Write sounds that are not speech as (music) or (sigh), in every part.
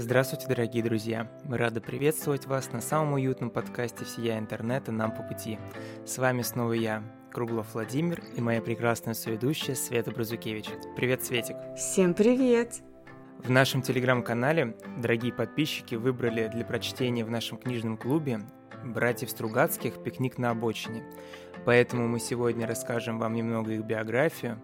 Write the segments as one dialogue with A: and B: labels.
A: Здравствуйте, дорогие друзья! Мы рады приветствовать вас на самом уютном подкасте «Всея интернета. Нам по пути». С вами снова я, Круглов Владимир, и моя прекрасная соведущая Света Бразукевич. Привет, Светик!
B: Всем привет!
A: В нашем телеграм-канале дорогие подписчики выбрали для прочтения в нашем книжном клубе «Братьев Стругацких. Пикник на обочине». Поэтому мы сегодня расскажем вам немного их биографию,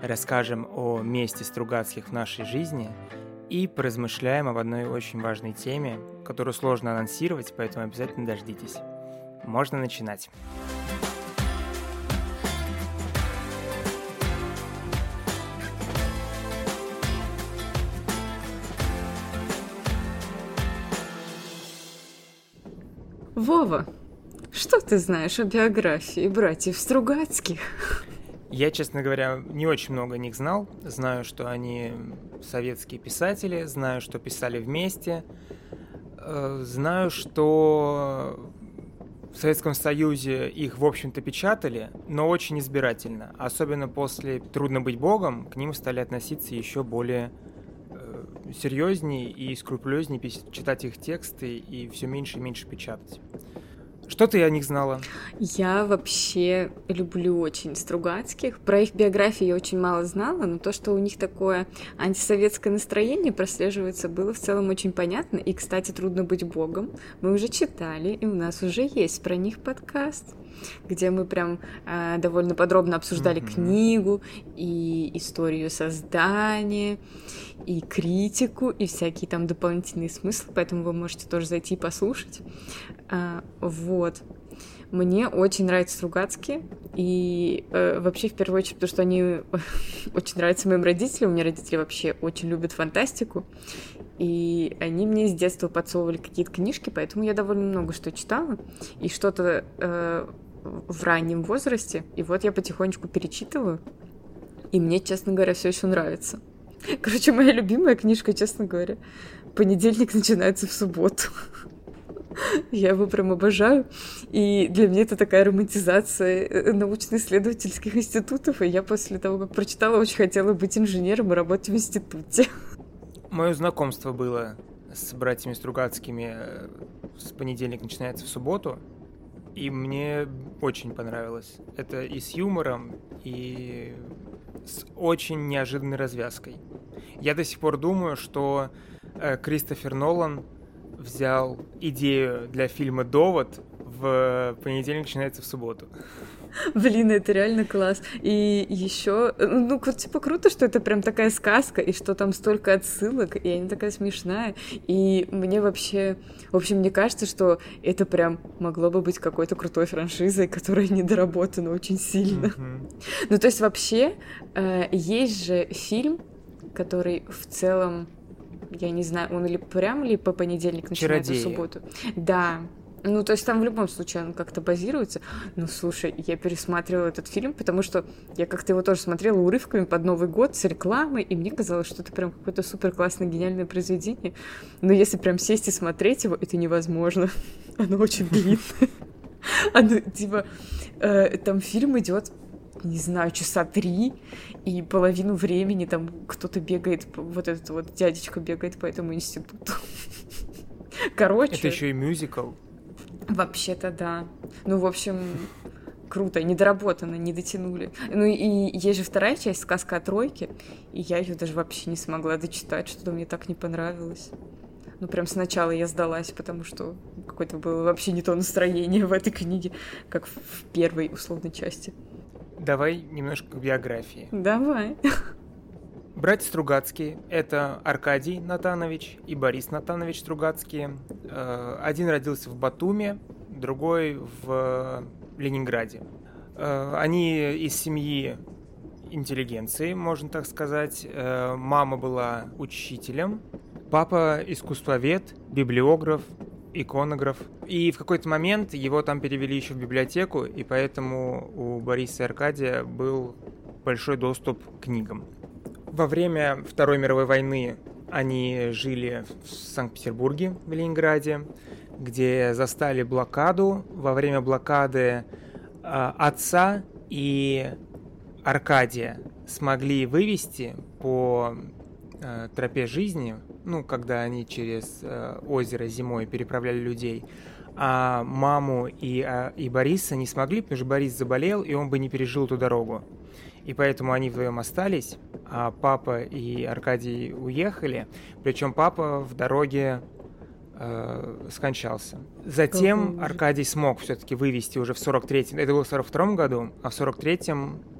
A: расскажем о месте Стругацких в нашей жизни – и поразмышляем об одной очень важной теме, которую сложно анонсировать, поэтому обязательно дождитесь. Можно начинать.
B: Вова, что ты знаешь о биографии братьев Стругацких?
A: Я, честно говоря, не очень много о них знал. Знаю, что они советские писатели, знаю, что писали вместе, э, знаю, что в Советском Союзе их, в общем-то, печатали, но очень избирательно. Особенно после «Трудно быть богом» к ним стали относиться еще более э, серьезнее и скрупулезнее читать их тексты и все меньше и меньше печатать. Что ты о них знала?
B: Я вообще люблю очень Стругацких. Про их биографию я очень мало знала, но то, что у них такое антисоветское настроение прослеживается, было в целом очень понятно. И, кстати, «Трудно быть богом» мы уже читали, и у нас уже есть про них подкаст где мы прям э, довольно подробно обсуждали mm-hmm. книгу и историю создания, и критику, и всякие там дополнительные смыслы, поэтому вы можете тоже зайти и послушать. А, вот. Мне очень нравятся Стругацкие, и э, вообще, в первую очередь, потому что они (laughs) очень нравятся моим родителям. У меня родители вообще очень любят фантастику, и они мне с детства подсовывали какие-то книжки, поэтому я довольно много что читала, и что-то э, в раннем возрасте, и вот я потихонечку перечитываю, и мне, честно говоря, все еще нравится. Короче, моя любимая книжка, честно говоря, понедельник начинается в субботу. (laughs) (laughs) Я его прям обожаю. И для меня это такая романтизация э, научно-исследовательских институтов. И я после того, как прочитала, очень хотела быть инженером и работать в институте.
A: Мое знакомство было с братьями Стругацкими э, с понедельник начинается в субботу. И мне очень понравилось. Это и с юмором, и с очень неожиданной развязкой. Я до сих пор думаю, что э, Кристофер Нолан взял идею для фильма «Довод» в понедельник начинается в субботу.
B: Блин, это реально класс. И еще, ну, типа, круто, что это прям такая сказка, и что там столько отсылок, и она такая смешная. И мне вообще, в общем, мне кажется, что это прям могло бы быть какой-то крутой франшизой, которая недоработана очень сильно. Mm-hmm. Ну, то есть вообще э, есть же фильм, который в целом я не знаю, он или прям ли по понедельник начинается в субботу. Да, ну, то есть там в любом случае он как-то базируется. Ну, слушай, я пересматривала этот фильм, потому что я как-то его тоже смотрела урывками под Новый год с рекламой, и мне казалось, что это прям какое-то супер классное, гениальное произведение. Но если прям сесть и смотреть его, это невозможно. (laughs) Оно очень длинное. (laughs) Оно, типа, э, там фильм идет не знаю, часа три, и половину времени там кто-то бегает, вот этот вот дядечка бегает по этому институту. (laughs) Короче...
A: Это еще и мюзикл.
B: Вообще-то да. Ну, в общем, круто, недоработано, не дотянули. Ну и есть же вторая часть «Сказка о тройке», и я ее даже вообще не смогла дочитать, что-то мне так не понравилось. Ну, прям сначала я сдалась, потому что какое-то было вообще не то настроение в этой книге, как в первой условной части.
A: Давай немножко биографии.
B: Давай.
A: Братья Стругацкие – это Аркадий Натанович и Борис Натанович Стругацкие. Э, один родился в Батуме, другой в Ленинграде. Э, они из семьи интеллигенции, можно так сказать. Э, мама была учителем, папа искусствовед, библиограф, иконограф. И в какой-то момент его там перевели еще в библиотеку, и поэтому у Бориса и Аркадия был большой доступ к книгам. Во время Второй мировой войны они жили в Санкт-Петербурге, в Ленинграде, где застали блокаду. Во время блокады э, отца и Аркадия смогли вывести по э, тропе жизни ну, когда они через э, озеро зимой переправляли людей. А маму и, а, и Бориса не смогли, потому что Борис заболел, и он бы не пережил эту дорогу. И поэтому они вдвоем остались, а папа и Аркадий уехали. Причем папа в дороге э, скончался. Затем Аркадий смог все-таки вывести уже в 43-м, это было в 42-м году, а в 43-м э,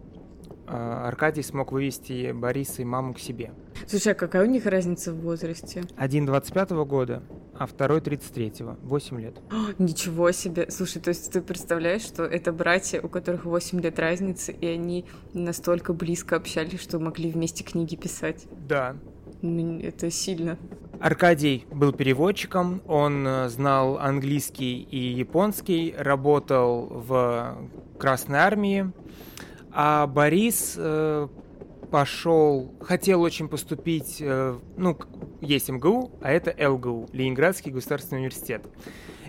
A: Аркадий смог вывести Бориса и маму к себе.
B: Слушай, а какая у них разница в возрасте?
A: Один 25-го года, а второй 33-го, 8 лет.
B: О, (gasps) ничего себе! Слушай, то есть ты представляешь, что это братья, у которых 8 лет разницы, и они настолько близко общались, что могли вместе книги писать?
A: Да.
B: Это сильно.
A: Аркадий был переводчиком, он э, знал английский и японский, работал в Красной армии, а Борис э, пошел, хотел очень поступить, э, ну, есть МГУ, а это ЛГУ, Ленинградский государственный университет.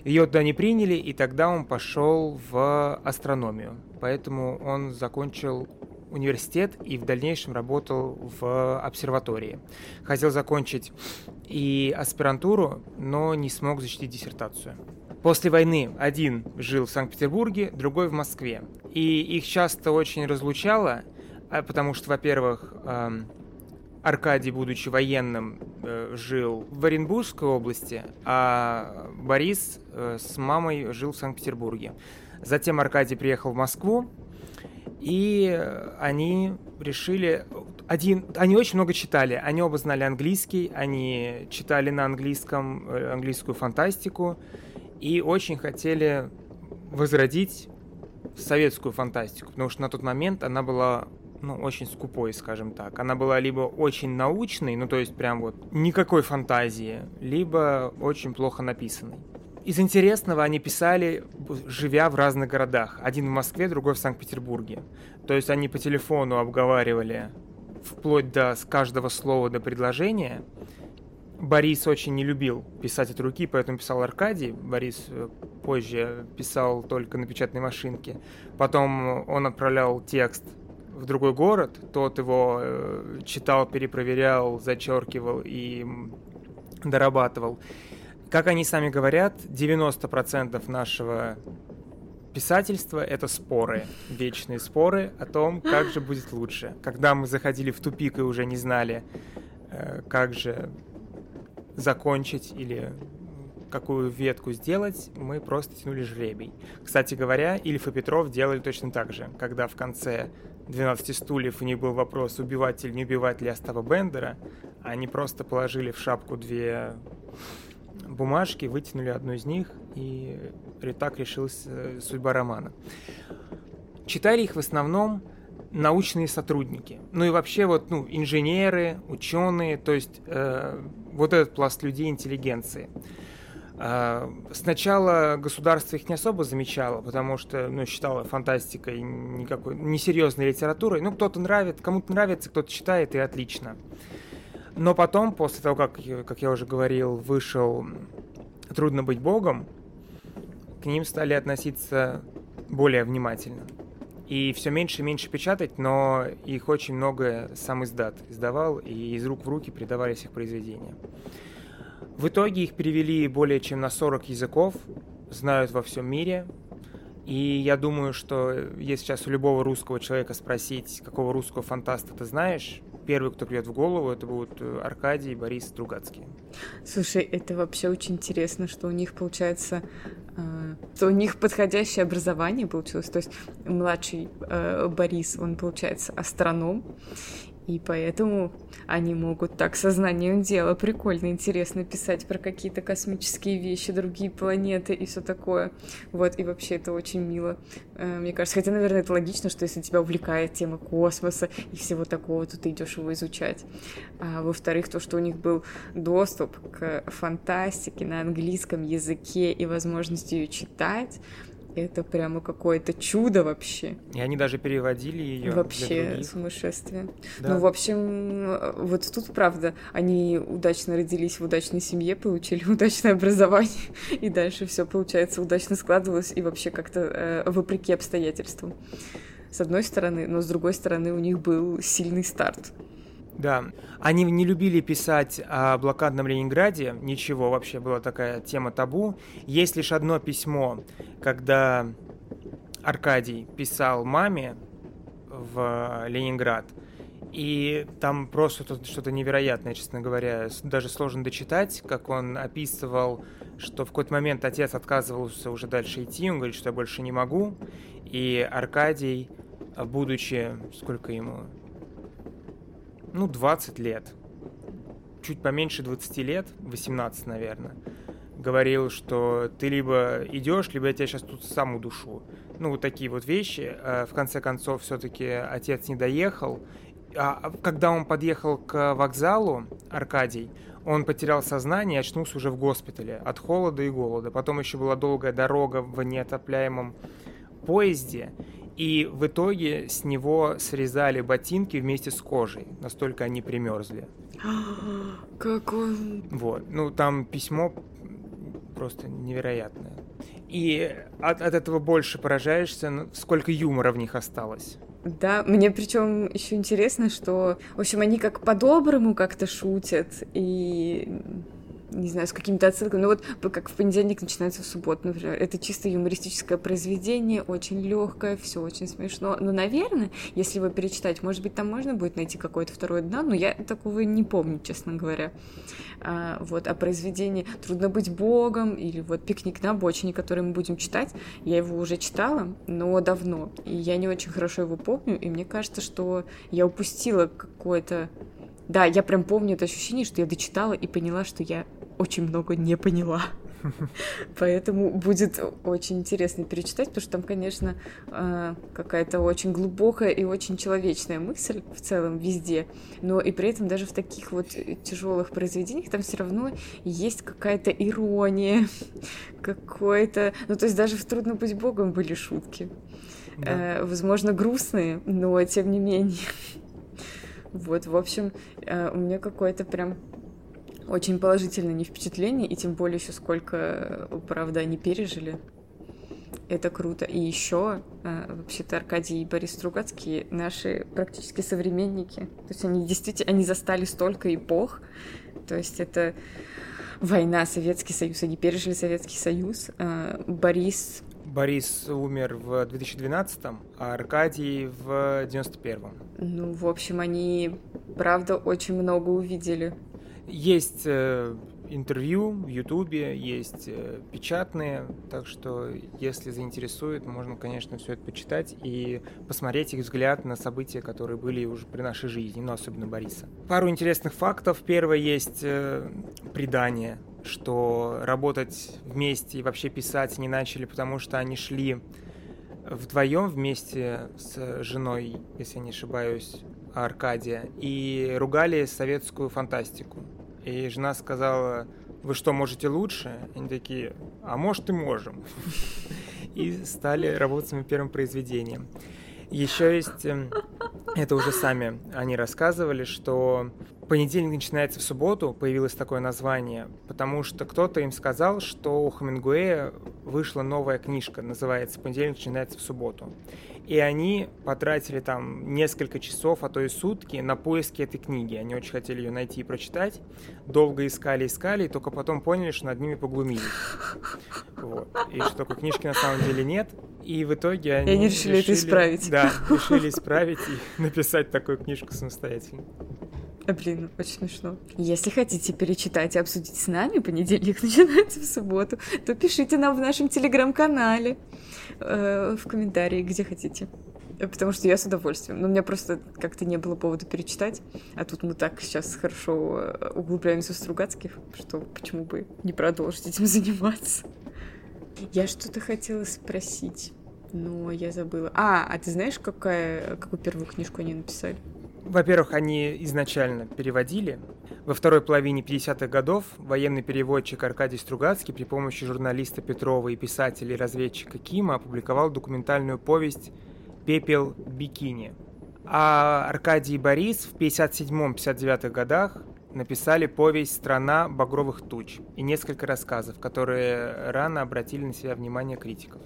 A: Ее туда не приняли, и тогда он пошел в астрономию. Поэтому он закончил университет и в дальнейшем работал в обсерватории. Хотел закончить и аспирантуру, но не смог защитить диссертацию. После войны один жил в Санкт-Петербурге, другой в Москве. И их часто очень разлучало, а, потому что, во-первых, Аркадий, будучи военным, э, жил в Оренбургской области, а Борис э, с мамой жил в Санкт-Петербурге. Затем Аркадий приехал в Москву, и они решили... Один, они очень много читали. Они оба знали английский, они читали на английском э, английскую фантастику и очень хотели возродить советскую фантастику, потому что на тот момент она была ну, очень скупой, скажем так. Она была либо очень научной, ну, то есть прям вот никакой фантазии, либо очень плохо написанной. Из интересного они писали, живя в разных городах. Один в Москве, другой в Санкт-Петербурге. То есть они по телефону обговаривали вплоть до каждого слова до предложения. Борис очень не любил писать от руки, поэтому писал Аркадий. Борис э, позже писал только на печатной машинке. Потом он отправлял текст в другой город, тот его э, читал, перепроверял, зачеркивал и дорабатывал. Как они сами говорят, 90% нашего писательства — это споры, вечные споры о том, как же будет лучше. Когда мы заходили в тупик и уже не знали, э, как же закончить или какую ветку сделать, мы просто тянули жребий. Кстати говоря, Ильф и Петров делали точно так же, когда в конце 12 стульев у них был вопрос, убивать или не убивать ли Остава Бендера, они просто положили в шапку две бумажки, вытянули одну из них, и так решилась э, судьба романа. Читали их в основном научные сотрудники. Ну и вообще вот, ну, инженеры, ученые, то есть э, вот этот пласт людей интеллигенции. Э, сначала государство их не особо замечало, потому что, ну, считало фантастикой никакой, несерьезной литературой. Ну, кто-то нравится, кому-то нравится, кто-то читает, и отлично. Но потом, после того, как, как я уже говорил, вышел «Трудно быть богом», к ним стали относиться более внимательно. И все меньше и меньше печатать, но их очень много сам издат издавал, и из рук в руки передавались их произведения. В итоге их перевели более чем на 40 языков, знают во всем мире. И я думаю, что если сейчас у любого русского человека спросить, какого русского фантаста ты знаешь, первый, кто придет в голову, это будут э, Аркадий и Борис Стругацкий.
B: Слушай, это вообще очень интересно, что у них получается, э, что у них подходящее образование получилось. То есть младший э, Борис, он получается астроном, и поэтому они могут так сознанием дела прикольно, интересно писать про какие-то космические вещи, другие планеты и все такое. Вот, и вообще это очень мило. Э, мне кажется, хотя, наверное, это логично, что если тебя увлекает тема космоса и всего такого, то ты идешь его изучать. А во-вторых, то, что у них был доступ к фантастике на английском языке и возможность ее читать, это прямо какое-то чудо вообще.
A: И они даже переводили ее.
B: Вообще сумасшествие. Да. Ну, в общем, вот тут правда, они удачно родились в удачной семье, получили (laughs) удачное образование, и дальше все получается удачно складывалось и вообще как-то э, вопреки обстоятельствам. С одной стороны, но с другой стороны у них был сильный старт.
A: Да, они не любили писать о блокадном Ленинграде, ничего, вообще была такая тема табу. Есть лишь одно письмо, когда Аркадий писал маме в Ленинград, и там просто что-то невероятное, честно говоря. Даже сложно дочитать, как он описывал, что в какой-то момент отец отказывался уже дальше идти, он говорит, что я больше не могу. И Аркадий, будучи, сколько ему, ну, 20 лет, чуть поменьше 20 лет, 18, наверное, говорил, что ты либо идешь, либо я тебя сейчас тут сам удушу. Ну, вот такие вот вещи. А в конце концов, все-таки отец не доехал. А когда он подъехал к вокзалу, Аркадий, он потерял сознание и очнулся уже в госпитале от холода и голода. Потом еще была долгая дорога в неотопляемом поезде. И в итоге с него срезали ботинки вместе с кожей. Настолько они примерзли. (gasps)
B: Как он...
A: Вот. Ну, там письмо просто невероятное. И от, от этого больше поражаешься, сколько юмора в них осталось.
B: Да, мне причем еще интересно, что, в общем, они как по-доброму как-то шутят, и не знаю, с какими-то отсылками. Ну вот как в понедельник начинается в субботу, например. Это чисто юмористическое произведение, очень легкое, все очень смешно. Но, наверное, если его перечитать, может быть, там можно будет найти какое-то второе дно, но я такого не помню, честно говоря. А, вот, а произведение «Трудно быть богом» или вот «Пикник на обочине», который мы будем читать, я его уже читала, но давно, и я не очень хорошо его помню, и мне кажется, что я упустила какое-то да, я прям помню это ощущение, что я дочитала и поняла, что я очень много не поняла. (laughs) Поэтому будет очень интересно перечитать, потому что там, конечно, э, какая-то очень глубокая и очень человечная мысль в целом везде, но и при этом даже в таких вот тяжелых произведениях там все равно есть какая-то ирония, (laughs) какой-то... Ну, то есть даже в «Трудно быть богом» были шутки. Да. Э, возможно, грустные, но тем не менее. (laughs) Вот, в общем, э, у меня какое-то прям очень положительное не впечатление, и тем более еще сколько, правда, они пережили. Это круто. И еще, э, вообще-то, Аркадий и Борис Стругацкие наши практически современники. То есть они действительно, они застали столько эпох. То есть это война, Советский Союз, они пережили Советский Союз. Э, Борис
A: Борис умер в 2012-м, а Аркадий в 91-м.
B: Ну, в общем, они, правда, очень много увидели.
A: Есть э, интервью в Ютубе, есть э, печатные, так что, если заинтересует, можно, конечно, все это почитать и посмотреть их взгляд на события, которые были уже при нашей жизни, ну, особенно Бориса. Пару интересных фактов. Первое есть э, предание, что работать вместе и вообще писать не начали, потому что они шли вдвоем вместе с женой, если не ошибаюсь, Аркадия, и ругали советскую фантастику. И жена сказала, вы что, можете лучше? Они такие, а может и можем. И стали работать с моим первым произведением. Еще есть, эм, это уже сами они рассказывали, что понедельник начинается в субботу, появилось такое название, потому что кто-то им сказал, что у Хемингуэя вышла новая книжка, называется «Понедельник начинается в субботу». И они потратили там несколько часов, а то и сутки на поиски этой книги. Они очень хотели ее найти и прочитать. Долго искали, искали, и только потом поняли, что над ними поглумились. Вот. И что такой книжки на самом деле нет. И в итоге они,
B: и они решили, решили это исправить.
A: Да, решили исправить и (laughs) написать такую книжку самостоятельно. (laughs)
B: Блин, очень смешно. Если хотите перечитать и обсудить с нами, понедельник (laughs) начинается в субботу, то пишите нам в нашем телеграм-канале э, в комментарии, где хотите. Потому что я с удовольствием. Но у меня просто как-то не было повода перечитать. А тут мы так сейчас хорошо э, углубляемся в Стругацких, что почему бы не продолжить этим (laughs) заниматься. Я что-то хотела спросить, но я забыла. А, а ты знаешь, какая, какую первую книжку они написали?
A: Во-первых, они изначально переводили. Во второй половине 50-х годов военный переводчик Аркадий Стругацкий при помощи журналиста Петрова и писателя и разведчика Кима опубликовал документальную повесть «Пепел бикини». А Аркадий и Борис в 57-59 годах написали повесть «Страна багровых туч» и несколько рассказов, которые рано обратили на себя внимание критиков.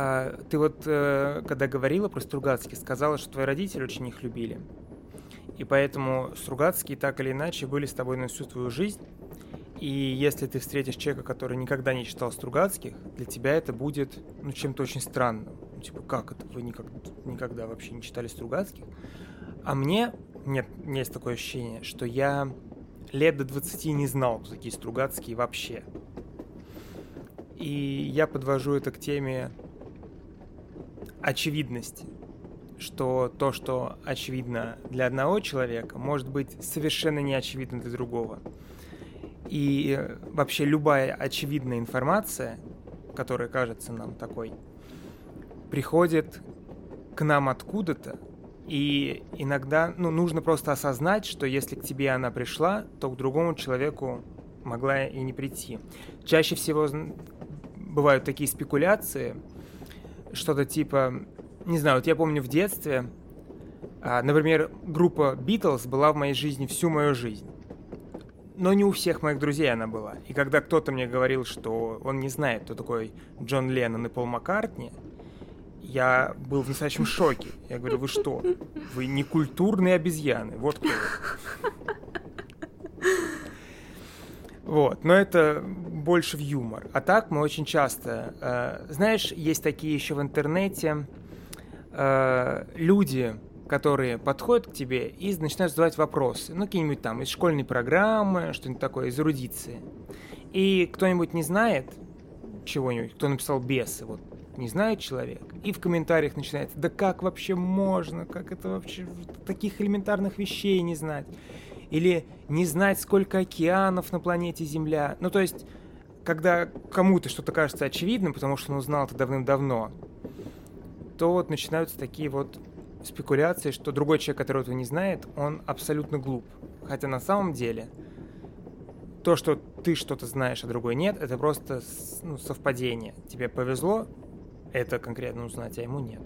A: А, ты вот, э, когда говорила про Стругацких, сказала, что твои родители очень их любили. И поэтому Стругацкие так или иначе были с тобой на всю твою жизнь. И если ты встретишь человека, который никогда не читал Стругацких, для тебя это будет ну, чем-то очень странным. Ну, типа, как это? Вы никогда, никогда вообще не читали Стругацких? А мне, нет, у меня есть такое ощущение, что я лет до 20 не знал, кто такие Стругацкие вообще. И я подвожу это к теме очевидности что то, что очевидно для одного человека, может быть совершенно не очевидно для другого. И вообще любая очевидная информация, которая кажется нам такой, приходит к нам откуда-то, и иногда ну, нужно просто осознать, что если к тебе она пришла, то к другому человеку могла и не прийти. Чаще всего бывают такие спекуляции, что-то типа не знаю, вот я помню в детстве, а, например, группа Beatles была в моей жизни всю мою жизнь. Но не у всех моих друзей она была. И когда кто-то мне говорил, что он не знает, кто такой Джон Леннон и Пол Маккартни, я был в настоящем шоке. Я говорю, вы что? Вы не культурные обезьяны. Вот кто Вот, но это больше в юмор. А так мы очень часто... Э, знаешь, есть такие еще в интернете э, люди, которые подходят к тебе и начинают задавать вопросы. Ну, какие-нибудь там из школьной программы, что-нибудь такое, из эрудиции. И кто-нибудь не знает чего-нибудь, кто написал бесы, вот не знает человек, и в комментариях начинается, да как вообще можно, как это вообще, таких элементарных вещей не знать. Или не знать, сколько океанов на планете Земля. Ну, то есть, когда кому-то что-то кажется очевидным, потому что он узнал это давным-давно, то вот начинаются такие вот спекуляции, что другой человек, который этого не знает, он абсолютно глуп. Хотя на самом деле то, что ты что-то знаешь, а другой нет, это просто ну, совпадение. Тебе повезло это конкретно узнать, а ему нет.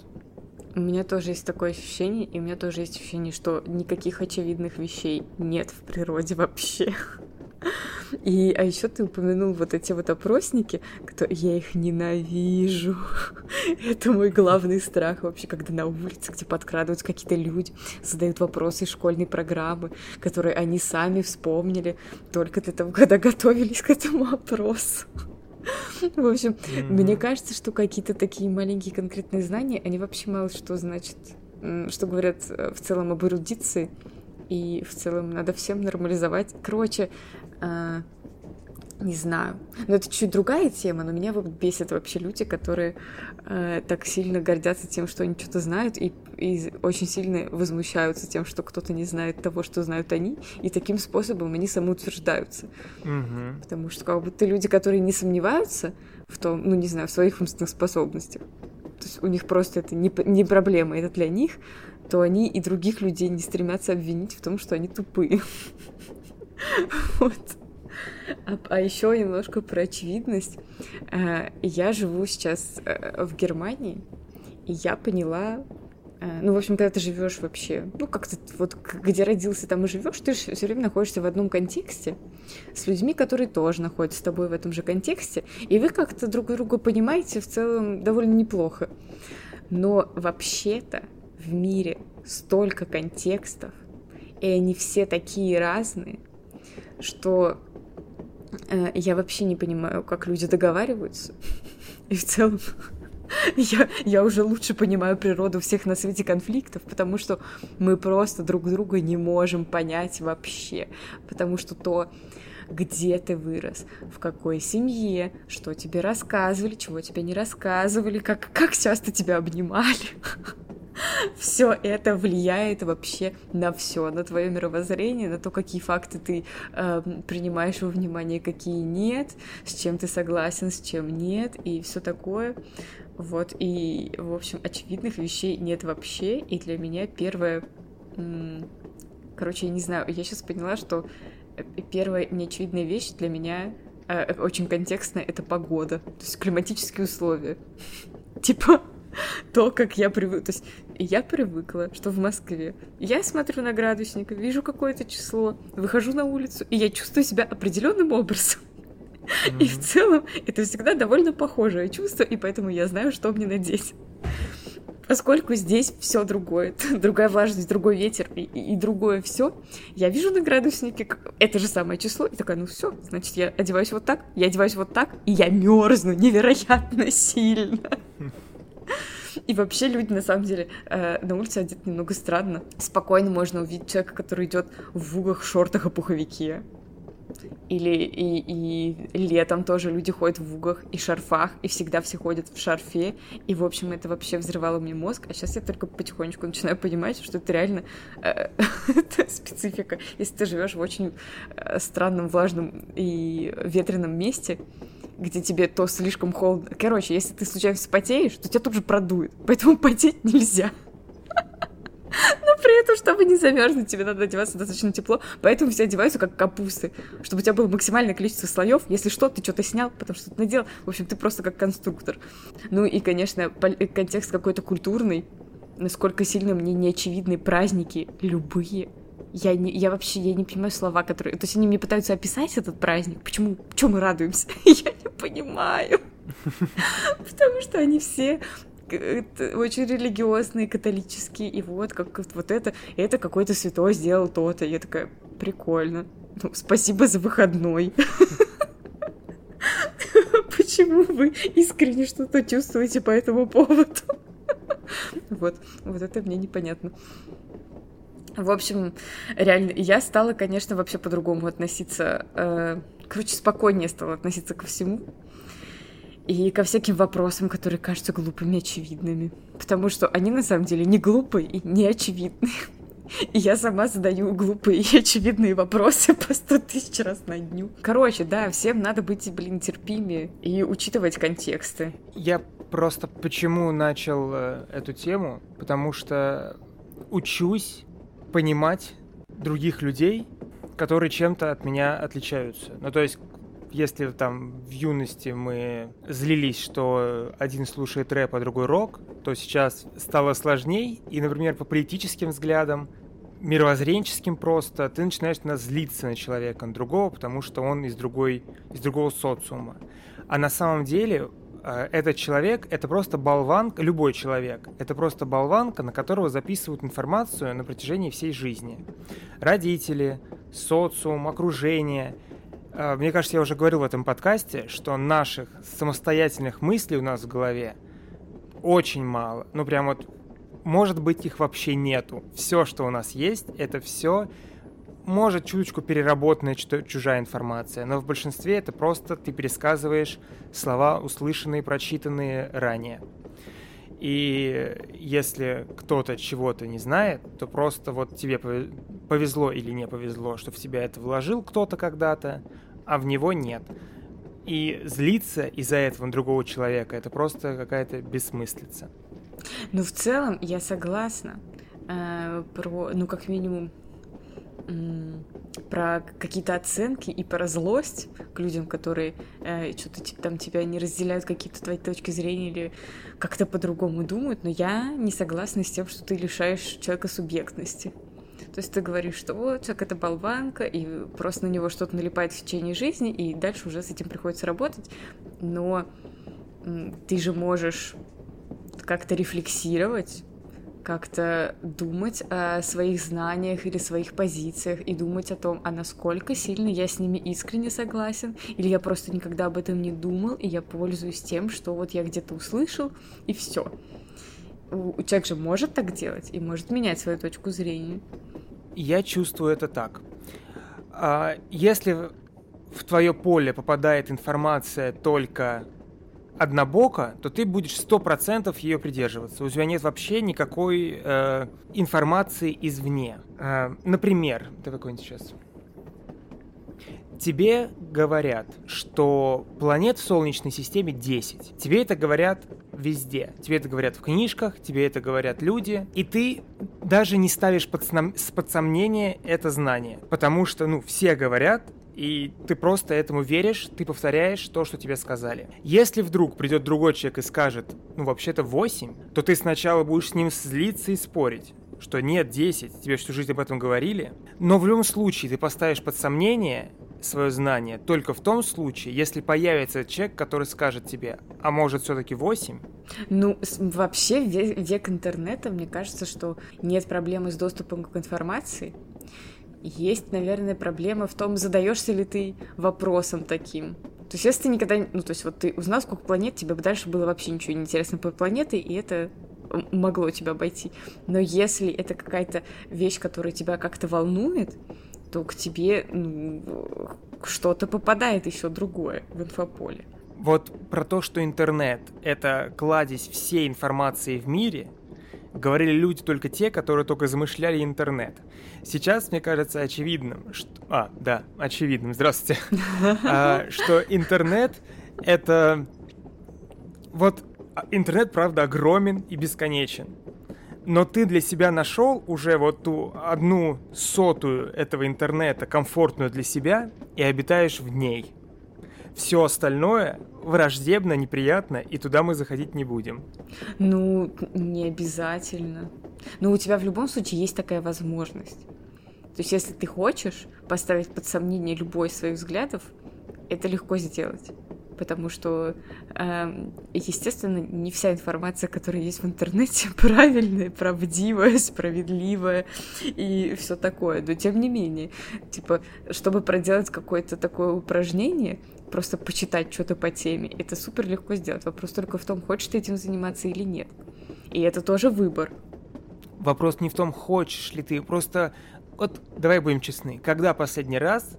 B: У меня тоже есть такое ощущение, и у меня тоже есть ощущение, что никаких очевидных вещей нет в природе вообще. (laughs) И, а еще ты упомянул вот эти вот опросники, кто я их ненавижу. (laughs) Это мой главный страх вообще, когда на улице, где подкрадываются какие-то люди, задают вопросы школьной программы, которые они сами вспомнили только для того, (laughs) когда готовились к этому опросу. (laughs) В общем, mm-hmm. мне кажется, что какие-то такие маленькие конкретные знания, они вообще мало что значат, что говорят э, в целом об эрудиции, и в целом надо всем нормализовать. Короче, э, не знаю. Но это чуть другая тема, но меня бесят вообще люди, которые э, так сильно гордятся тем, что они что-то знают, и, и очень сильно возмущаются тем, что кто-то не знает того, что знают они, и таким способом они самоутверждаются.
A: Угу.
B: Потому что как будто люди, которые не сомневаются в том, ну не знаю, в своих умственных способностях, то есть у них просто это не, не проблема, это для них, то они и других людей не стремятся обвинить в том, что они тупые. (laughs) Вот. А, а еще немножко про очевидность. Э, я живу сейчас э, в Германии, и я поняла, э, ну, в общем, когда ты живешь вообще, ну, как-то вот где родился, там и живешь, ты все время находишься в одном контексте с людьми, которые тоже находятся с тобой в этом же контексте, и вы как-то друг друга понимаете в целом довольно неплохо. Но вообще-то в мире столько контекстов, и они все такие разные, что я вообще не понимаю, как люди договариваются. И в целом я, я уже лучше понимаю природу всех на свете конфликтов, потому что мы просто друг друга не можем понять вообще. Потому что то, где ты вырос, в какой семье, что тебе рассказывали, чего тебе не рассказывали, как, как часто тебя обнимали. (laughs) все это влияет вообще на все, на твое мировоззрение, на то, какие факты ты э, принимаешь во внимание, какие нет, с чем ты согласен, с чем нет, и все такое. Вот, и, в общем, очевидных вещей нет вообще, и для меня первое... Короче, я не знаю, я сейчас поняла, что э, первая неочевидная вещь для меня э, очень контекстная — это погода, то есть климатические условия. (laughs) Типа, (laughs) то, как я привыкла. То есть я привыкла, что в Москве я смотрю на градусник, вижу какое-то число, выхожу на улицу, и я чувствую себя определенным образом. (laughs) И в целом это всегда довольно похожее чувство, и поэтому я знаю, что мне надеть. Поскольку здесь все другое, (laughs) другая влажность, другой ветер и, и, и другое все, я вижу на градуснике это же самое число, и такая, ну все, значит, я одеваюсь вот так, я одеваюсь вот так, и я мерзну невероятно сильно. (laughs) И вообще люди, на самом деле, э, на улице одеты немного странно. Спокойно можно увидеть человека, который идет в вугах, шортах и пуховике. Или и, и летом тоже люди ходят в угах и шарфах, и всегда все ходят в шарфе. И, в общем, это вообще взрывало мне мозг. А сейчас я только потихонечку начинаю понимать, что это реально э, (laughs) специфика. Если ты живешь в очень э, странном, влажном и ветреном месте, где тебе то слишком холодно. Короче, если ты случайно вспотеешь, то тебя тут же продует. Поэтому (laughs) потеть нельзя. (laughs) Но при этом, чтобы не замерзнуть, тебе надо одеваться достаточно тепло. Поэтому все одеваются как капусты. Чтобы у тебя было максимальное количество слоев. Если что, ты что-то снял, потому что ты надел. В общем, ты просто как конструктор. Ну и, конечно, контекст какой-то культурный. Насколько сильно мне не очевидны праздники любые. Я, не, я вообще я не понимаю слова, которые... То есть они мне пытаются описать этот праздник. Почему? Чем мы радуемся? (laughs) я не понимаю. (laughs) Потому что они все очень религиозные, католические, и вот как вот это, это какой-то святой сделал то-то. Я такая, прикольно. Ну, спасибо за выходной. (laughs) Почему вы искренне что-то чувствуете по этому поводу? Вот, вот это мне непонятно. В общем, реально, я стала, конечно, вообще по-другому относиться. Э, короче, спокойнее стала относиться ко всему и ко всяким вопросам, которые кажутся глупыми и очевидными. Потому что они на самом деле не глупые и не очевидные. И я сама задаю глупые и очевидные вопросы (laughs) по сто тысяч раз на дню. Короче, да, всем надо быть, блин, терпимее и учитывать контексты.
A: Я просто почему начал э, эту тему? Потому что учусь понимать других людей, которые чем-то от меня отличаются. Ну, то есть если там в юности мы злились, что один слушает рэп, а другой рок, то сейчас стало сложней, и, например, по политическим взглядам, мировоззренческим просто, ты начинаешь на злиться на человека, на другого, потому что он из, другой, из другого социума. А на самом деле этот человек — это просто болванка, любой человек, это просто болванка, на которого записывают информацию на протяжении всей жизни. Родители, социум, окружение — а, мне кажется, я уже говорил в этом подкасте, что наших самостоятельных мыслей у нас в голове очень мало. Ну, прям вот, может быть, их вообще нету. Все, что у нас есть, это все может чуточку переработанная чужая информация, но в большинстве это просто ты пересказываешь слова, услышанные, прочитанные ранее. И если кто-то чего-то не знает, то просто вот тебе повезло или не повезло, что в тебя это вложил кто-то когда-то, а в него нет. И злиться из-за этого на другого человека это просто какая-то бессмыслица.
B: Ну, в целом, я согласна. Э, про, ну, как минимум, про какие-то оценки и про злость к людям, которые э, что-то там тебя не разделяют, какие-то твои точки зрения или как-то по-другому думают, но я не согласна с тем, что ты лишаешь человека субъектности. То есть ты говоришь, что вот человек это болванка, и просто на него что-то налипает в течение жизни, и дальше уже с этим приходится работать. Но ты же можешь как-то рефлексировать как-то думать о своих знаниях или своих позициях и думать о том, а насколько сильно я с ними искренне согласен, или я просто никогда об этом не думал, и я пользуюсь тем, что вот я где-то услышал, и все. Человек же может так делать и может менять свою точку зрения.
A: Я чувствую это так. А, если в твое поле попадает информация только однобоко, то ты будешь сто процентов ее придерживаться. У тебя нет вообще никакой э, информации извне. Э, например, давай какой-нибудь сейчас. Тебе говорят, что планет в Солнечной системе 10. Тебе это говорят везде. Тебе это говорят в книжках, тебе это говорят люди. И ты даже не ставишь под, под сомнение это знание. Потому что, ну, все говорят, и ты просто этому веришь, ты повторяешь то, что тебе сказали. Если вдруг придет другой человек и скажет, ну вообще-то 8, то ты сначала будешь с ним злиться и спорить что нет, 10, тебе всю жизнь об этом говорили. Но в любом случае ты поставишь под сомнение свое знание только в том случае, если появится человек, который скажет тебе, а может все-таки 8?
B: Ну, вообще век интернета, мне кажется, что нет проблемы с доступом к информации. Есть, наверное, проблема в том, задаешься ли ты вопросом таким. То есть, если ты никогда... Ну, то есть, вот ты узнал, сколько планет, тебе бы дальше было вообще ничего не интересно по планете, и это могло тебя обойти. Но если это какая-то вещь, которая тебя как-то волнует, то к тебе ну, что-то попадает еще другое в инфополе.
A: Вот про то, что интернет — это кладезь всей информации в мире, говорили люди только те, которые только замышляли интернет. Сейчас, мне кажется, очевидным, что... А, да, очевидным, здравствуйте. (laughs) А, что интернет — это... Вот интернет, правда, огромен и бесконечен. Но ты для себя нашел уже вот ту одну сотую этого интернета, комфортную для себя, и обитаешь в ней. Все остальное враждебно, неприятно, и туда мы заходить не будем.
B: Ну, не обязательно. Но у тебя в любом случае есть такая возможность. То есть, если ты хочешь поставить под сомнение любой из своих взглядов, это легко сделать потому что, э, естественно, не вся информация, которая есть в интернете, (laughs) правильная, правдивая, справедливая и все такое. Но тем не менее, типа, чтобы проделать какое-то такое упражнение, просто почитать что-то по теме, это супер легко сделать. Вопрос только в том, хочешь ты этим заниматься или нет. И это тоже выбор.
A: Вопрос не в том, хочешь ли ты, просто вот давай будем честны, когда последний раз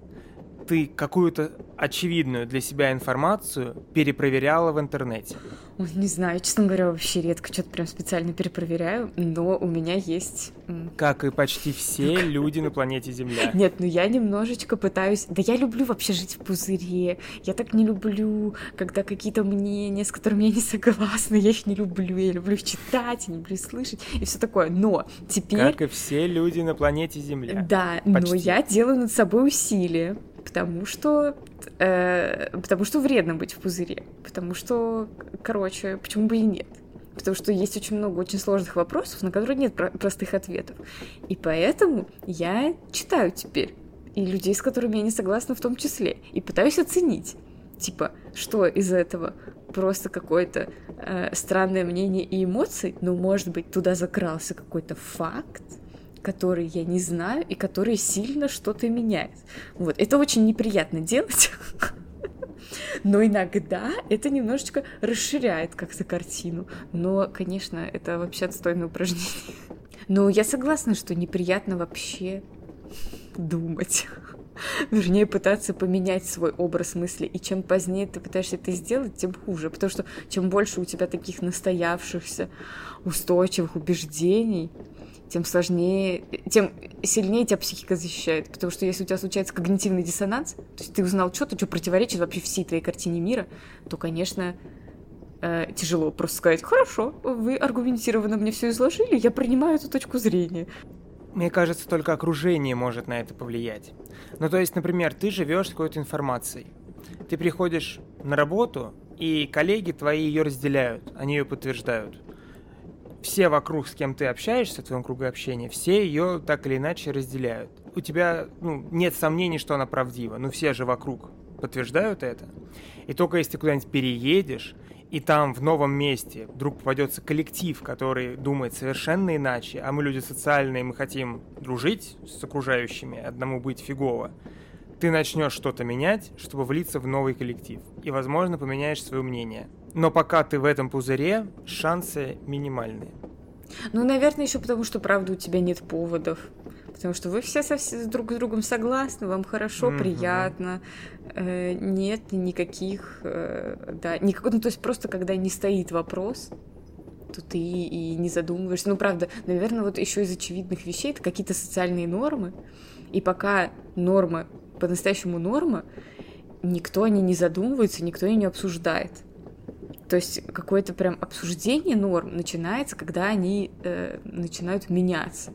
A: ты какую-то очевидную для себя информацию перепроверяла в интернете?
B: Ой, не знаю, честно говоря, вообще редко что-то прям специально перепроверяю, но у меня есть...
A: Как и почти все люди на планете Земля. (laughs)
B: Нет, ну я немножечко пытаюсь... Да я люблю вообще жить в пузыре. Я так не люблю, когда какие-то мнения, с которыми я не согласна, я их не люблю. Я люблю их читать, я люблю их слышать и все такое. Но теперь...
A: Как и все люди на планете Земля.
B: Да, почти. но я делаю над собой усилия потому что э, потому что вредно быть в пузыре, потому что, короче, почему бы и нет? Потому что есть очень много очень сложных вопросов, на которые нет про- простых ответов. И поэтому я читаю теперь. И людей, с которыми я не согласна в том числе. И пытаюсь оценить. Типа, что из этого просто какое-то э, странное мнение и эмоции, но, может быть, туда закрался какой-то факт, которые я не знаю и которые сильно что-то меняют. Вот, это очень неприятно делать, (laughs) но иногда это немножечко расширяет как-то картину. Но, конечно, это вообще отстойное упражнение. (laughs) Но я согласна, что неприятно вообще думать. (laughs) Вернее, пытаться поменять свой образ мысли. И чем позднее ты пытаешься это сделать, тем хуже. Потому что чем больше у тебя таких настоявшихся, устойчивых убеждений, тем сложнее, тем сильнее тебя психика защищает. Потому что если у тебя случается когнитивный диссонанс, то есть ты узнал что-то, что противоречит вообще всей твоей картине мира, то, конечно, э, тяжело просто сказать, хорошо, вы аргументированно мне все изложили, я принимаю эту точку зрения.
A: Мне кажется, только окружение может на это повлиять. Ну, то есть, например, ты живешь какой-то информацией. Ты приходишь на работу, и коллеги твои ее разделяют, они ее подтверждают все вокруг, с кем ты общаешься, в твоем кругу общения, все ее так или иначе разделяют. У тебя ну, нет сомнений, что она правдива, но все же вокруг подтверждают это. И только если ты куда-нибудь переедешь, и там в новом месте вдруг попадется коллектив, который думает совершенно иначе, а мы люди социальные, мы хотим дружить с окружающими, одному быть фигово, ты начнешь что-то менять, чтобы влиться в новый коллектив. И, возможно, поменяешь свое мнение. Но пока ты в этом пузыре, шансы минимальные.
B: Ну, наверное, еще потому, что, правда, у тебя нет поводов. Потому что вы все со с друг с другом согласны, вам хорошо, mm-hmm. приятно. Э, нет никаких, э, да, никак, ну, то есть просто когда не стоит вопрос, то ты и не задумываешься. Ну, правда, наверное, вот еще из очевидных вещей это какие-то социальные нормы. И пока норма по-настоящему норма, никто о ней не задумывается, никто ее не обсуждает. То есть какое-то прям обсуждение норм начинается, когда они э, начинают меняться.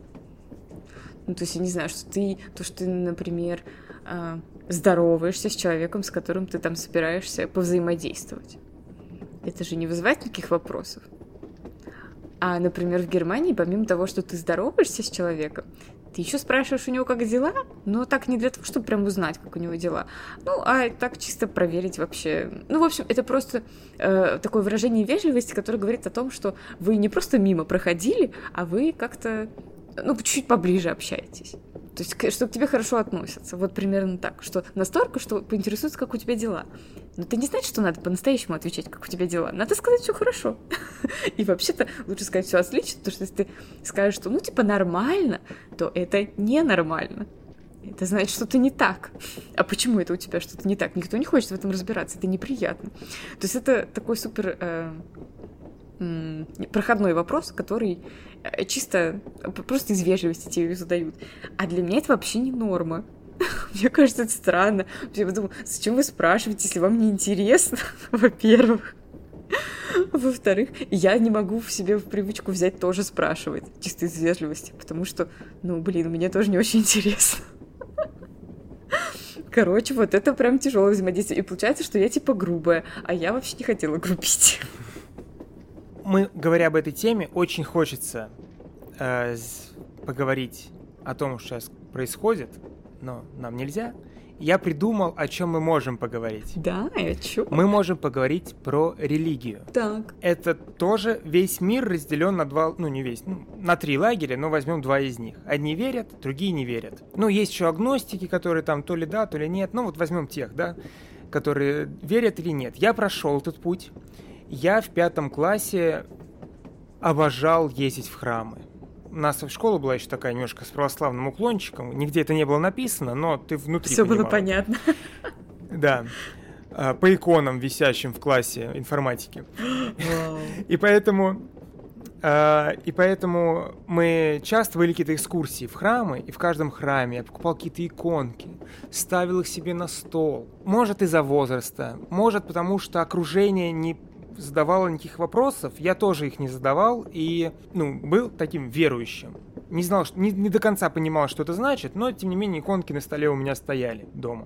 B: Ну, то есть, я не знаю, что ты, то, что ты, например, э, здороваешься с человеком, с которым ты там собираешься повзаимодействовать. Это же не вызывает никаких вопросов. А, например, в Германии, помимо того, что ты здороваешься с человеком, Ты еще спрашиваешь у него, как дела, но так не для того, чтобы прям узнать, как у него дела. Ну, а так чисто проверить вообще. Ну, в общем, это просто э, такое выражение вежливости, которое говорит о том, что вы не просто мимо проходили, а вы как-то, ну, чуть-чуть поближе общаетесь. То есть, что к тебе хорошо относятся. Вот примерно так. Что настолько, что поинтересуются, как у тебя дела. Но ты не знаешь, что надо по-настоящему отвечать, как у тебя дела. Надо сказать все хорошо. (laughs) И вообще-то лучше сказать все отлично, потому что если ты скажешь, что ну типа нормально, то это ненормально. Это значит, что-то не так. А почему это у тебя что-то не так? Никто не хочет в этом разбираться, это неприятно. То есть это такой супер э, проходной вопрос, который э, чисто просто из вежливости тебе задают. А для меня это вообще не норма. (laughs) Мне кажется, это странно. Я подумала, зачем вы спрашиваете, если вам не интересно, (laughs) во-первых. Во-вторых, я не могу в себе в привычку взять тоже спрашивать, чисто из вежливости, потому что, ну, блин, мне тоже не очень (laughs) интересно. Короче, вот это прям тяжелое взаимодействие. И получается, что я типа грубая, а я вообще не хотела грубить
A: мы, говоря об этой теме, очень хочется э, поговорить о том, что сейчас происходит, но нам нельзя. Я придумал, о чем мы можем поговорить.
B: Да, и о чем?
A: Мы можем поговорить про религию.
B: Так.
A: Это тоже весь мир разделен на два, ну не весь, ну, на три лагеря, но возьмем два из них. Одни верят, другие не верят. Ну, есть еще агностики, которые там то ли да, то ли нет. Ну, вот возьмем тех, да, которые верят или нет. Я прошел этот путь. Я в пятом классе обожал ездить в храмы. У нас школа была еще такая немножко с православным уклончиком. Нигде это не было написано, но ты внутри
B: Все было понятно. (laughs)
A: Да. А, по иконам, висящим в классе информатики. И поэтому а, и поэтому мы часто были какие-то экскурсии в храмы, и в каждом храме я покупал какие-то иконки, ставил их себе на стол. Может из-за возраста, может потому что окружение не задавала никаких вопросов, я тоже их не задавал и, ну, был таким верующим. Не знал, что, не, не до конца понимал, что это значит, но, тем не менее, иконки на столе у меня стояли дома.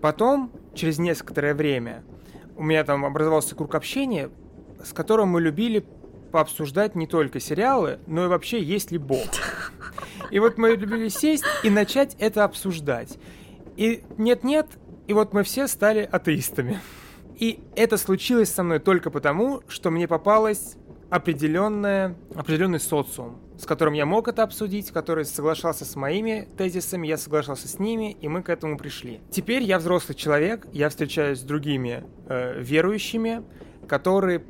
A: Потом, через некоторое время, у меня там образовался круг общения, с которым мы любили пообсуждать не только сериалы, но и вообще, есть ли Бог. И вот мы любили сесть и начать это обсуждать. И нет-нет, и вот мы все стали атеистами. И это случилось со мной только потому, что мне попалась определенная, определенный социум, с которым я мог это обсудить, который соглашался с моими тезисами, я соглашался с ними, и мы к этому пришли. Теперь я взрослый человек, я встречаюсь с другими э, верующими, которые...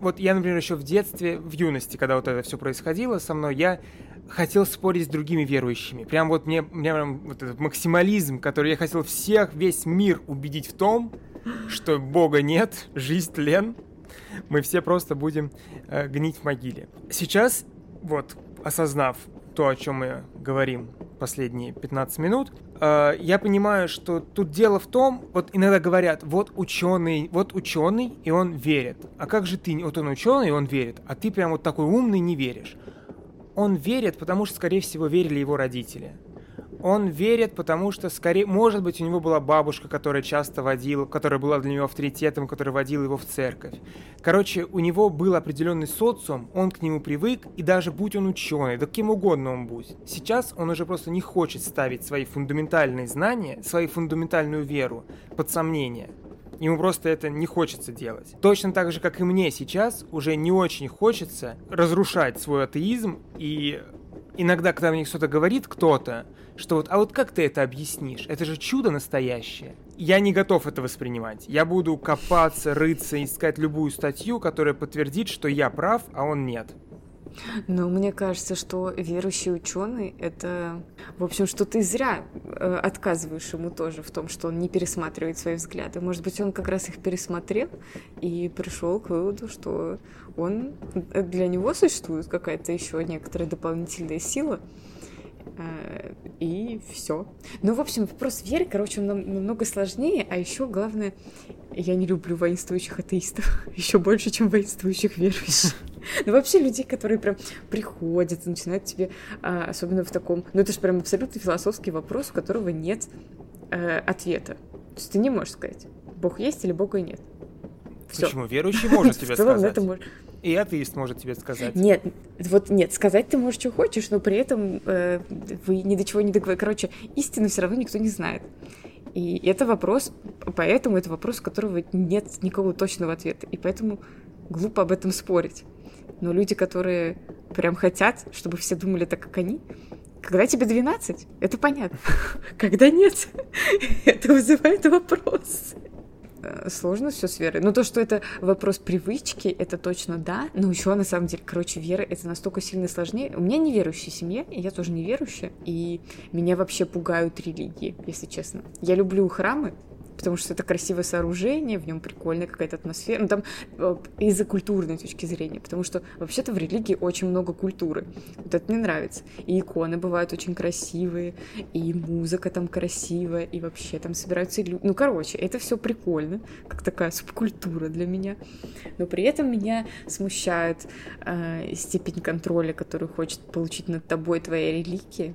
A: Вот я, например, еще в детстве, в юности, когда вот это все происходило со мной, я хотел спорить с другими верующими. Прям вот мне, мне прям вот этот максимализм, который я хотел всех, весь мир убедить в том, что Бога нет, жизнь тлен, мы все просто будем э, гнить в могиле. Сейчас, вот, осознав то, о чем мы говорим последние 15 минут, э, я понимаю, что тут дело в том, вот иногда говорят, вот ученый, вот ученый, и он верит. А как же ты, вот он ученый, и он верит, а ты прям вот такой умный не веришь. Он верит, потому что, скорее всего, верили его родители он верит, потому что, скорее, может быть, у него была бабушка, которая часто водила, которая была для него авторитетом, которая водила его в церковь. Короче, у него был определенный социум, он к нему привык, и даже будь он ученый, да кем угодно он будет. Сейчас он уже просто не хочет ставить свои фундаментальные знания, свою фундаментальную веру под сомнение. Ему просто это не хочется делать. Точно так же, как и мне сейчас, уже не очень хочется разрушать свой атеизм и иногда, когда мне что-то говорит кто-то, что вот, а вот как ты это объяснишь? Это же чудо настоящее. Я не готов это воспринимать. Я буду копаться, рыться, искать любую статью, которая подтвердит, что я прав, а он нет.
B: Но мне кажется, что верующий ученый это, в общем, что ты зря э, отказываешь ему тоже в том, что он не пересматривает свои взгляды. Может быть, он как раз их пересмотрел и пришел к выводу, что он э, для него существует какая-то еще некоторая дополнительная сила. Э, и все. Ну, в общем, вопрос веры, короче, он намного сложнее, а еще главное, я не люблю воинствующих атеистов (laughs) еще больше, чем воинствующих верующих. (laughs) Ну, вообще людей, которые прям приходят, начинают тебе, а, особенно в таком... Ну, это же прям абсолютно философский вопрос, у которого нет э, ответа. То есть ты не можешь сказать, Бог есть или Бога нет. Всё.
A: Почему? Верующий может (laughs) тебе сказать.
B: это мож-
A: И атеист может тебе сказать.
B: Нет, вот нет, сказать ты можешь, что хочешь, но при этом э, вы ни до чего не договорились. Короче, истину все равно никто не знает. И это вопрос, поэтому это вопрос, у которого нет никакого точного ответа. И поэтому глупо об этом спорить. Но люди, которые прям хотят, чтобы все думали так, как они, когда тебе 12, это понятно. (laughs) Когда нет, (laughs) это вызывает вопрос. Э, Сложно все с верой. Но то, что это вопрос привычки, это точно да. Но еще на самом деле, короче, вера это настолько сильно сложнее. У меня неверующая семья, и я тоже неверующая. И меня вообще пугают религии, если честно. Я люблю храмы, потому что это красивое сооружение, в нем прикольная какая-то атмосфера. Ну, там э, из-за культурной точки зрения, потому что вообще-то в религии очень много культуры. Вот это мне нравится. И иконы бывают очень красивые, и музыка там красивая, и вообще там собираются люди. Ну, короче, это все прикольно, как такая субкультура для меня. Но при этом меня смущает э, степень контроля, которую хочет получить над тобой твоя религия.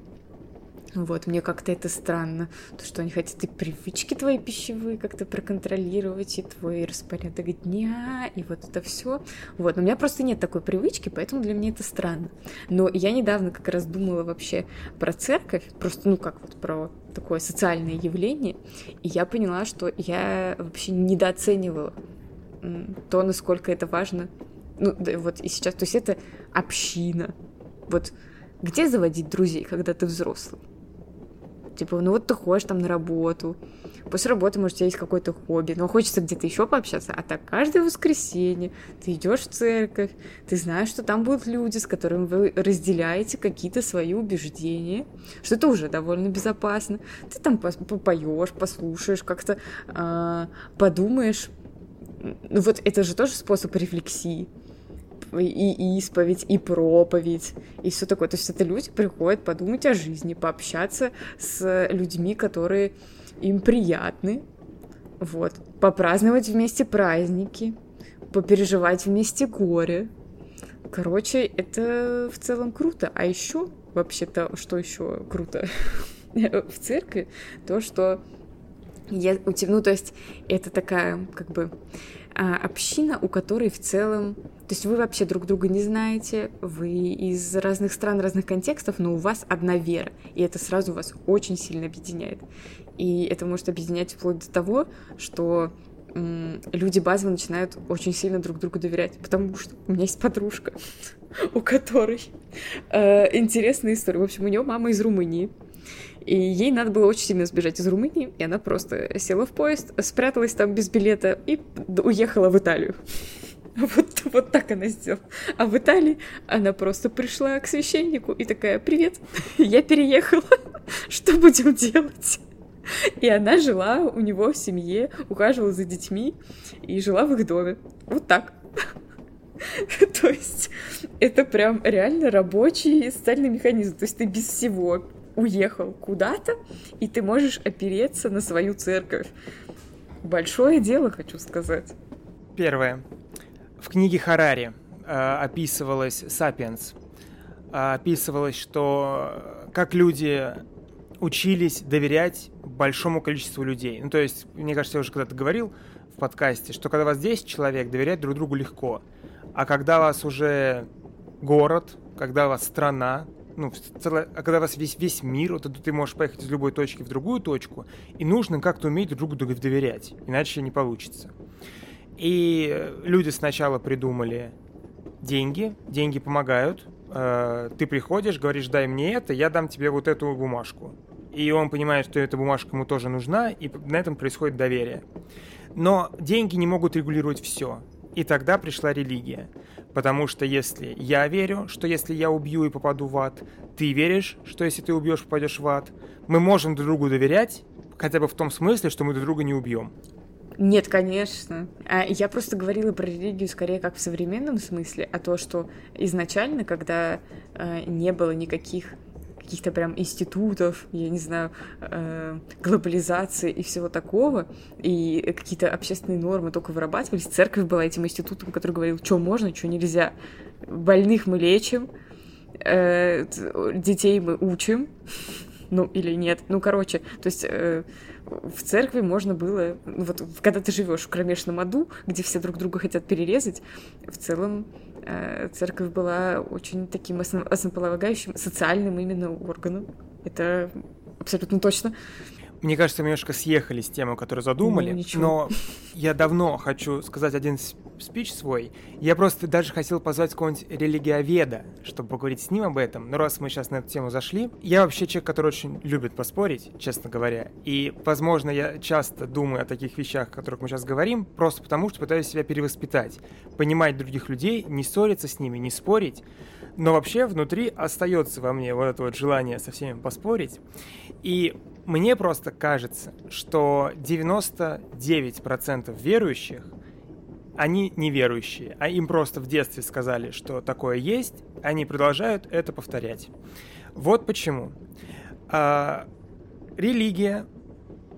B: Вот, мне как-то это странно, то, что они хотят и привычки твои пищевые как-то проконтролировать, и твой распорядок дня, и вот это все. Вот, но у меня просто нет такой привычки, поэтому для меня это странно. Но я недавно как раз думала вообще про церковь, просто, ну, как вот про такое социальное явление, и я поняла, что я вообще недооценивала то, насколько это важно. Ну, да, вот и сейчас, то есть это община. Вот где заводить друзей, когда ты взрослый? Типа, ну вот ты ходишь там на работу, после работы, может, у тебя есть какое-то хобби, но хочется где-то еще пообщаться, а так каждое воскресенье ты идешь в церковь, ты знаешь, что там будут люди, с которыми вы разделяете какие-то свои убеждения, что это уже довольно безопасно. Ты там попоешь, послушаешь, как-то а, подумаешь. Ну вот это же тоже способ рефлексии и исповедь, и проповедь, и все такое. То есть это люди приходят подумать о жизни, пообщаться с людьми, которые им приятны, вот, попраздновать вместе праздники, попереживать вместе горе. Короче, это в целом круто. А еще, вообще-то, что еще круто (laughs) в церкви, то, что я, у тебя, ну, то есть, это такая, как бы, а, община, у которой в целом... То есть вы вообще друг друга не знаете, вы из разных стран, разных контекстов, но у вас одна вера, и это сразу вас очень сильно объединяет. И это может объединять вплоть до того, что люди базово начинают очень сильно друг другу доверять, потому что у меня есть подружка, (laughs) у которой э, интересная история. В общем, у нее мама из Румынии, и ей надо было очень сильно сбежать из Румынии, и она просто села в поезд, спряталась там без билета и уехала в Италию. (laughs) Вот, вот так она сделала. А в Италии она просто пришла к священнику и такая, привет, (laughs) я переехала, (laughs) что будем делать? И она жила у него в семье, ухаживала за детьми и жила в их доме. Вот так. То есть это прям реально рабочий социальный механизм. То есть ты без всего уехал куда-то, и ты можешь опереться на свою церковь. Большое дело, хочу сказать.
A: Первое. В книге Харари э, описывалось «Сапиенс». Э, описывалось, что э, как люди учились доверять большому количеству людей. Ну, то есть, мне кажется, я уже когда-то говорил в подкасте, что когда вас 10 человек, доверять друг другу легко. А когда вас уже город, когда вас страна, ну, целое, а когда вас весь, весь мир, вот ты можешь поехать из любой точки в другую точку, и нужно как-то уметь друг другу доверять, иначе не получится. И люди сначала придумали деньги, деньги помогают, э, ты приходишь, говоришь, дай мне это, я дам тебе вот эту бумажку. И он понимает, что эта бумажка ему тоже нужна, и на этом происходит доверие. Но деньги не могут регулировать все. И тогда пришла религия. Потому что если я верю, что если я убью и попаду в ад, ты веришь, что если ты убьешь, попадешь в ад, мы можем друг другу доверять, хотя бы в том смысле, что мы друг друга не убьем.
B: Нет, конечно. А Я просто говорила про религию скорее как в современном смысле, а то, что изначально, когда э, не было никаких каких-то прям институтов, я не знаю, э, глобализации и всего такого, и какие-то общественные нормы только вырабатывались. Церковь была этим институтом, который говорил, что можно, что нельзя. Больных мы лечим, э, детей мы учим, ну или нет. Ну, короче, то есть в церкви можно было, ну вот когда ты живешь в кромешном аду, где все друг друга хотят перерезать, в целом э, церковь была очень таким основ- основополагающим социальным именно органом. Это абсолютно точно.
A: Мне кажется, мы немножко съехали с темы, которую задумали, ну, но я давно хочу сказать один спич свой. Я просто даже хотел позвать какого-нибудь религиоведа, чтобы поговорить с ним об этом. Но раз мы сейчас на эту тему зашли, я вообще человек, который очень любит поспорить, честно говоря. И, возможно, я часто думаю о таких вещах, о которых мы сейчас говорим, просто потому что пытаюсь себя перевоспитать, понимать других людей, не ссориться с ними, не спорить. Но вообще внутри остается во мне вот это вот желание со всеми поспорить. И мне просто кажется, что 99% верующих, они неверующие, а им просто в детстве сказали, что такое есть, они продолжают это повторять. Вот почему. А, религия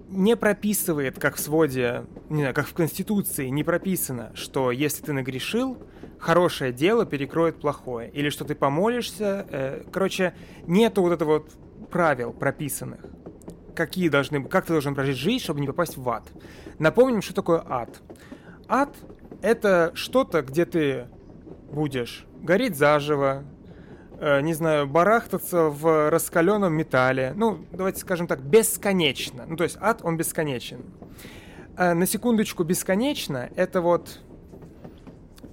A: не прописывает, как в своде, не знаю, как в Конституции не прописано, что если ты нагрешил, хорошее дело перекроет плохое, или что ты помолишься. Э, короче, нету вот этого вот правил прописанных какие должны, как ты должен прожить жизнь, чтобы не попасть в ад. Напомним, что такое ад. Ад — это что-то, где ты будешь гореть заживо, э, не знаю, барахтаться в раскаленном металле. Ну, давайте скажем так, бесконечно. Ну, то есть ад, он бесконечен. Э, на секундочку, бесконечно — это вот...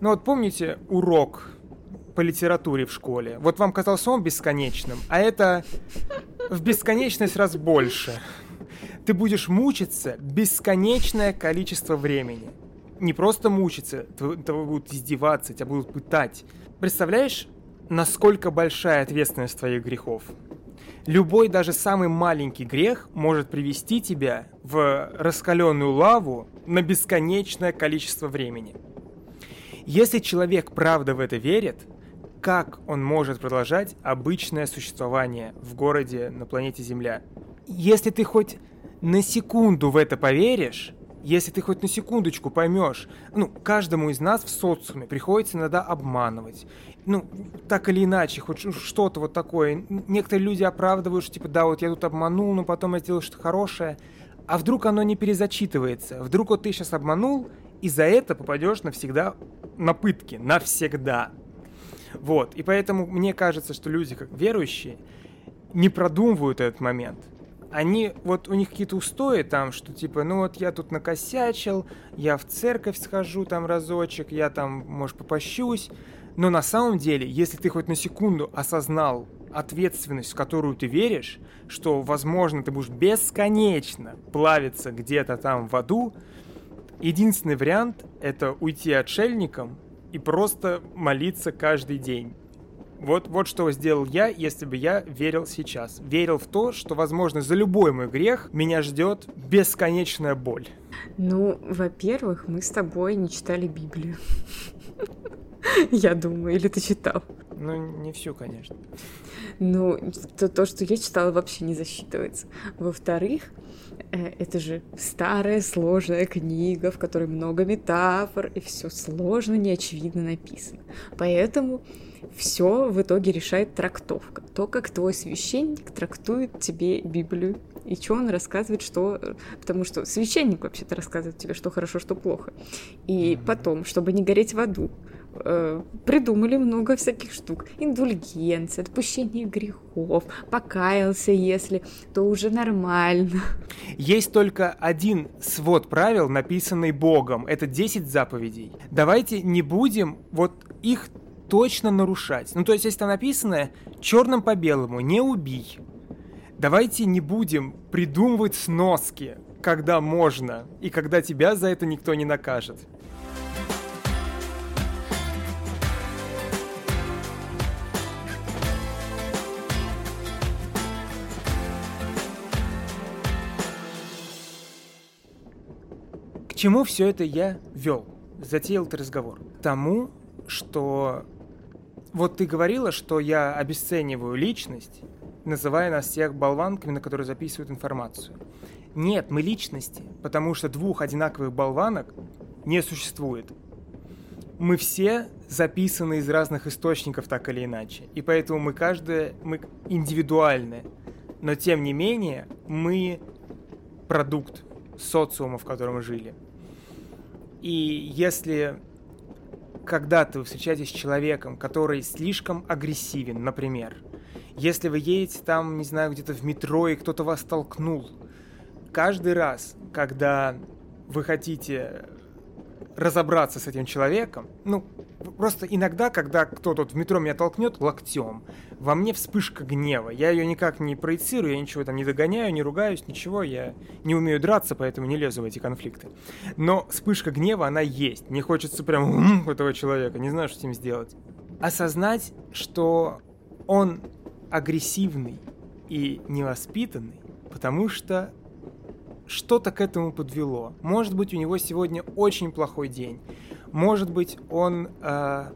A: Ну вот помните урок по литературе в школе? Вот вам казался он бесконечным, а это в бесконечность раз больше. Ты будешь мучиться бесконечное количество времени. Не просто мучиться, тебя будут издеваться, тебя будут пытать. Представляешь, насколько большая ответственность твоих грехов? Любой, даже самый маленький грех может привести тебя в раскаленную лаву на бесконечное количество времени. Если человек правда в это верит, как он может продолжать обычное существование в городе на планете Земля. Если ты хоть на секунду в это поверишь, если ты хоть на секундочку поймешь, ну, каждому из нас в социуме приходится иногда обманывать. Ну, так или иначе, хоть что-то вот такое. Некоторые люди оправдывают, что типа, да, вот я тут обманул, но потом я сделал что-то хорошее. А вдруг оно не перезачитывается? Вдруг вот ты сейчас обманул, и за это попадешь навсегда на пытки. Навсегда. Вот. И поэтому мне кажется, что люди, как верующие, не продумывают этот момент. Они, вот у них какие-то устои там, что типа, ну вот я тут накосячил, я в церковь схожу там разочек, я там, может, попощусь. Но на самом деле, если ты хоть на секунду осознал ответственность, в которую ты веришь, что, возможно, ты будешь бесконечно плавиться где-то там в аду, единственный вариант — это уйти отшельником и просто молиться каждый день. Вот, вот что сделал я, если бы я верил сейчас. Верил в то, что, возможно, за любой мой грех меня ждет бесконечная боль.
B: Ну, во-первых, мы с тобой не читали Библию. (laughs) Я думаю, или ты читал?
A: Ну, не всю, конечно.
B: Ну, то, то, что я читала, вообще не засчитывается. Во-вторых, Э, это же старая сложная книга, в которой много метафор, и все сложно, неочевидно написано. Поэтому все в итоге решает трактовка. То, как твой священник трактует тебе Библию, и что он рассказывает, что... Потому что священник вообще-то рассказывает тебе, что хорошо, что плохо. И потом, чтобы не гореть в аду, э, придумали много всяких штук. Индульгенция, отпущение грехов, покаялся, если, то уже нормально.
A: Есть только один свод правил, написанный Богом. Это 10 заповедей. Давайте не будем вот их точно нарушать. Ну, то есть, если там написано черным по белому, не убий. Давайте не будем придумывать сноски, когда можно, и когда тебя за это никто не накажет. чему все это я вел? Затеял этот разговор. Тому, что вот ты говорила, что я обесцениваю личность, называя нас всех болванками, на которые записывают информацию. Нет, мы личности, потому что двух одинаковых болванок не существует. Мы все записаны из разных источников так или иначе, и поэтому мы каждая, мы индивидуальны. Но тем не менее, мы продукт социума, в котором мы жили. И если когда-то вы встречаетесь с человеком, который слишком агрессивен, например, если вы едете там, не знаю, где-то в метро, и кто-то вас толкнул, каждый раз, когда вы хотите разобраться с этим человеком, ну, просто иногда, когда кто-то в метро меня толкнет локтем, во мне вспышка гнева. Я ее никак не проецирую, я ничего там не догоняю, не ругаюсь, ничего. Я не умею драться, поэтому не лезу в эти конфликты. Но вспышка гнева, она есть. Не хочется прям (laughs) этого человека, не знаю, что с ним сделать. Осознать, что он агрессивный и невоспитанный, потому что что-то к этому подвело. Может быть, у него сегодня очень плохой день. Может быть, он э,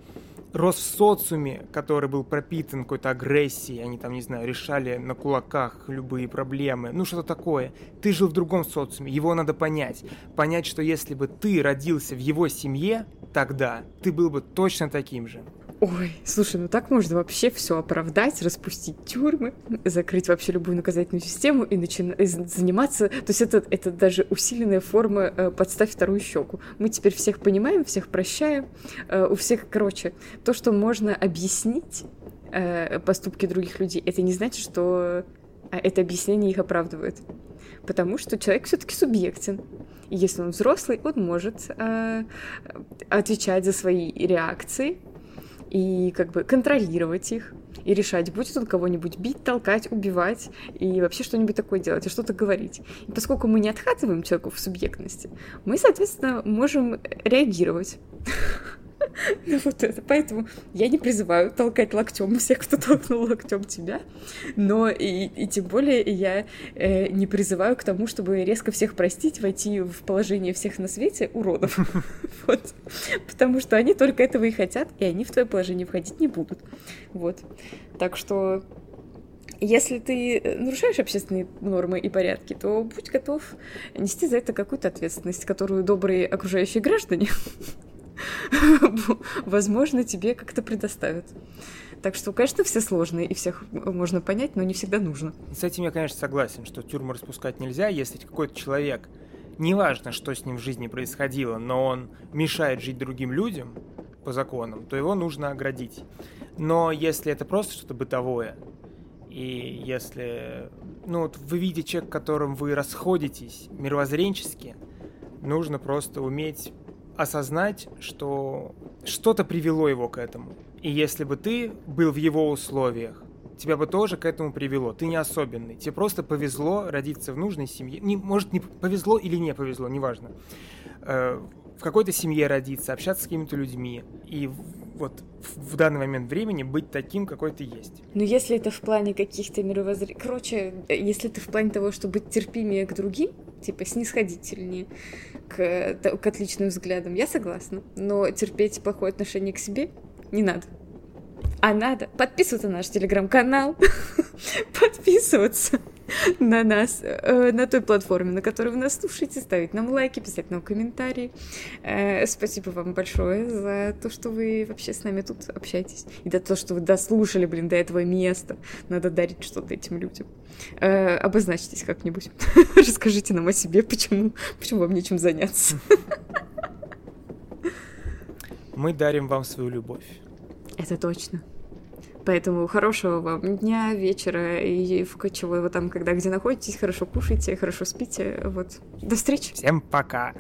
A: рос в социуме, который был пропитан какой-то агрессией, они там, не знаю, решали на кулаках любые проблемы, ну что-то такое. Ты жил в другом социуме, его надо понять. Понять, что если бы ты родился в его семье, тогда ты был бы точно таким же.
B: Ой, слушай, ну так можно вообще все оправдать, распустить тюрьмы, закрыть вообще любую наказательную систему и начинать заниматься. То есть это, это даже усиленная форма э, подставь вторую щеку. Мы теперь всех понимаем, всех прощаем. Э, у всех, короче, то, что можно объяснить э, поступки других людей, это не значит, что э, это объяснение их оправдывает. Потому что человек все-таки субъектен. И если он взрослый, он может э, отвечать за свои реакции и как бы контролировать их, и решать, будет он кого-нибудь бить, толкать, убивать, и вообще что-нибудь такое делать, и что-то говорить. И поскольку мы не откатываем человеку в субъектности, мы, соответственно, можем реагировать. Ну вот это. Поэтому я не призываю толкать локтем всех, кто толкнул локтем тебя, но и, и тем более я э, не призываю к тому, чтобы резко всех простить, войти в положение всех на свете уродов. (laughs) Вот. Потому что они только этого и хотят, и они в твое положение входить не будут. Вот. Так что если ты нарушаешь общественные нормы и порядки, то будь готов нести за это какую-то ответственность, которую добрые окружающие граждане (laughs) (laughs) возможно, тебе как-то предоставят. Так что, конечно, все сложные, и всех можно понять, но не всегда нужно.
A: С этим я, конечно, согласен, что тюрьму распускать нельзя, если какой-то человек, неважно, что с ним в жизни происходило, но он мешает жить другим людям по законам, то его нужно оградить. Но если это просто что-то бытовое, и если ну, вот вы видите человека, которым вы расходитесь мировоззренчески, нужно просто уметь осознать, что что-то привело его к этому. И если бы ты был в его условиях, тебя бы тоже к этому привело. Ты не особенный. Тебе просто повезло родиться в нужной семье. Не, может, не повезло или не повезло, неважно. Э, в какой-то семье родиться, общаться с какими-то людьми. И вот в данный момент времени быть таким, какой ты есть.
B: Ну, если это в плане каких-то мировоззрений... Короче, если это в плане того, чтобы быть терпимее к другим, типа снисходительнее к, к отличным взглядам, я согласна. Но терпеть плохое отношение к себе не надо. А надо подписываться на наш телеграм-канал, (laughs) подписываться (laughs) на нас, э, на той платформе, на которой вы нас слушаете, ставить нам лайки, писать нам комментарии. Э, спасибо вам большое за то, что вы вообще с нами тут общаетесь. И за то, что вы дослушали, блин, до этого места. Надо дарить что-то этим людям. Э, обозначьтесь как-нибудь. (laughs) Расскажите нам о себе, почему, почему вам нечем заняться.
A: Мы дарим вам свою любовь.
B: Это точно. Поэтому хорошего вам дня, вечера и чего вы там, когда где находитесь, хорошо кушайте, хорошо спите. Вот. До встречи.
A: Всем пока.